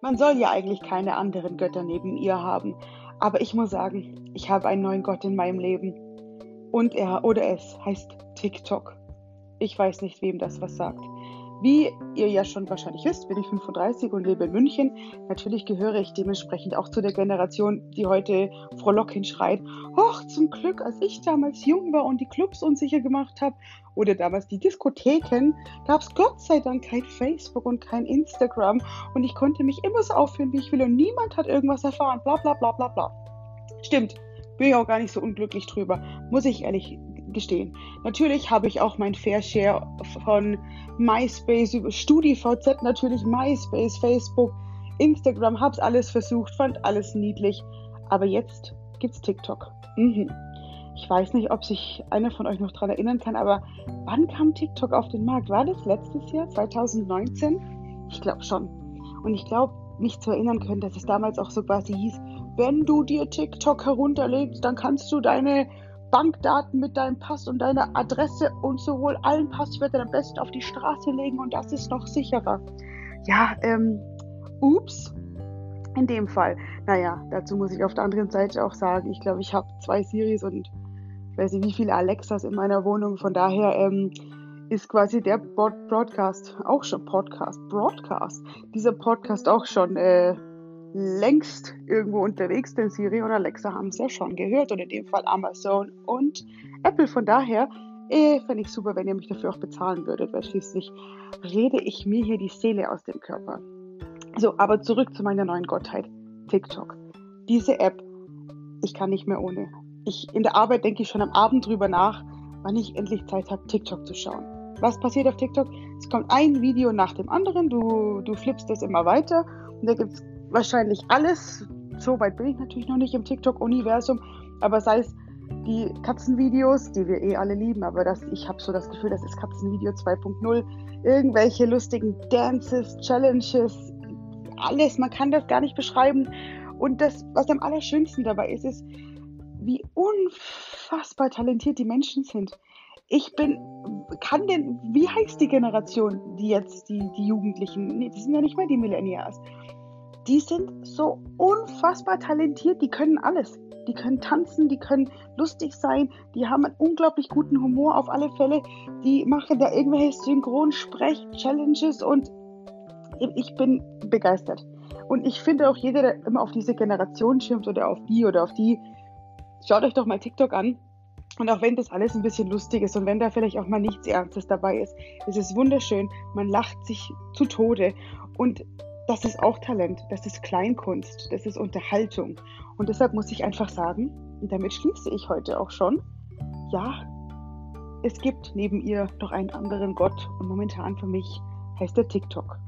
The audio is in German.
Man soll ja eigentlich keine anderen Götter neben ihr haben. Aber ich muss sagen, ich habe einen neuen Gott in meinem Leben. Und er oder es heißt TikTok. Ich weiß nicht, wem das was sagt. Wie ihr ja schon wahrscheinlich wisst, bin ich 35 und lebe in München. Natürlich gehöre ich dementsprechend auch zu der Generation, die heute frohlockend schreit, ach, zum Glück, als ich damals jung war und die Clubs unsicher gemacht habe oder damals die Diskotheken, gab es Gott sei Dank kein Facebook und kein Instagram und ich konnte mich immer so aufführen, wie ich will und niemand hat irgendwas erfahren, bla bla bla bla bla. Stimmt, bin ich auch gar nicht so unglücklich drüber, muss ich ehrlich gestehen. Natürlich habe ich auch mein Fair Share von MySpace über StudiVZ, natürlich MySpace, Facebook, Instagram, hab's alles versucht, fand alles niedlich. Aber jetzt gibt's TikTok. Mhm. Ich weiß nicht, ob sich einer von euch noch daran erinnern kann, aber wann kam TikTok auf den Markt? War das letztes Jahr, 2019? Ich glaube schon. Und ich glaube, mich zu erinnern können, dass es damals auch so quasi hieß, wenn du dir TikTok herunterlegst, dann kannst du deine Bankdaten mit deinem Pass und deiner Adresse und sowohl allen Passwörtern am besten auf die Straße legen und das ist noch sicherer. Ja, ähm, ups. In dem Fall. Naja, dazu muss ich auf der anderen Seite auch sagen, ich glaube, ich habe zwei Series und weiß nicht, wie viele Alexas in meiner Wohnung. Von daher ähm, ist quasi der Broadcast auch schon Podcast, Broadcast, dieser Podcast auch schon äh, längst irgendwo unterwegs, denn Siri und Alexa haben es ja schon gehört und in dem Fall Amazon und Apple. Von daher äh, fände ich super, wenn ihr mich dafür auch bezahlen würdet, weil schließlich rede ich mir hier die Seele aus dem Körper. So, aber zurück zu meiner neuen Gottheit, TikTok. Diese App, ich kann nicht mehr ohne. Ich, in der Arbeit denke ich schon am Abend drüber nach, wann ich endlich Zeit habe, TikTok zu schauen. Was passiert auf TikTok? Es kommt ein Video nach dem anderen, du, du flippst das immer weiter und da gibt es wahrscheinlich alles. So weit bin ich natürlich noch nicht im TikTok-Universum, aber sei es die Katzenvideos, die wir eh alle lieben, aber das, ich habe so das Gefühl, das ist Katzenvideo 2.0. Irgendwelche lustigen Dances, Challenges, alles, man kann das gar nicht beschreiben. Und das, was am allerschönsten dabei ist, ist, wie unfassbar talentiert die Menschen sind. Ich bin, kann denn, wie heißt die Generation, die jetzt, die, die Jugendlichen, nee, das sind ja nicht mehr die Millennials die sind so unfassbar talentiert, die können alles. Die können tanzen, die können lustig sein, die haben einen unglaublich guten Humor auf alle Fälle. Die machen da irgendwelche Synchronsprech-Challenges und ich bin begeistert. Und ich finde auch jeder, der immer auf diese Generation schimpft oder auf die oder auf die, schaut euch doch mal TikTok an. Und auch wenn das alles ein bisschen lustig ist und wenn da vielleicht auch mal nichts Ernstes dabei ist, es ist wunderschön. Man lacht sich zu Tode. Und das ist auch Talent, das ist Kleinkunst, das ist Unterhaltung. Und deshalb muss ich einfach sagen, und damit schließe ich heute auch schon, ja, es gibt neben ihr noch einen anderen Gott und momentan für mich heißt er TikTok.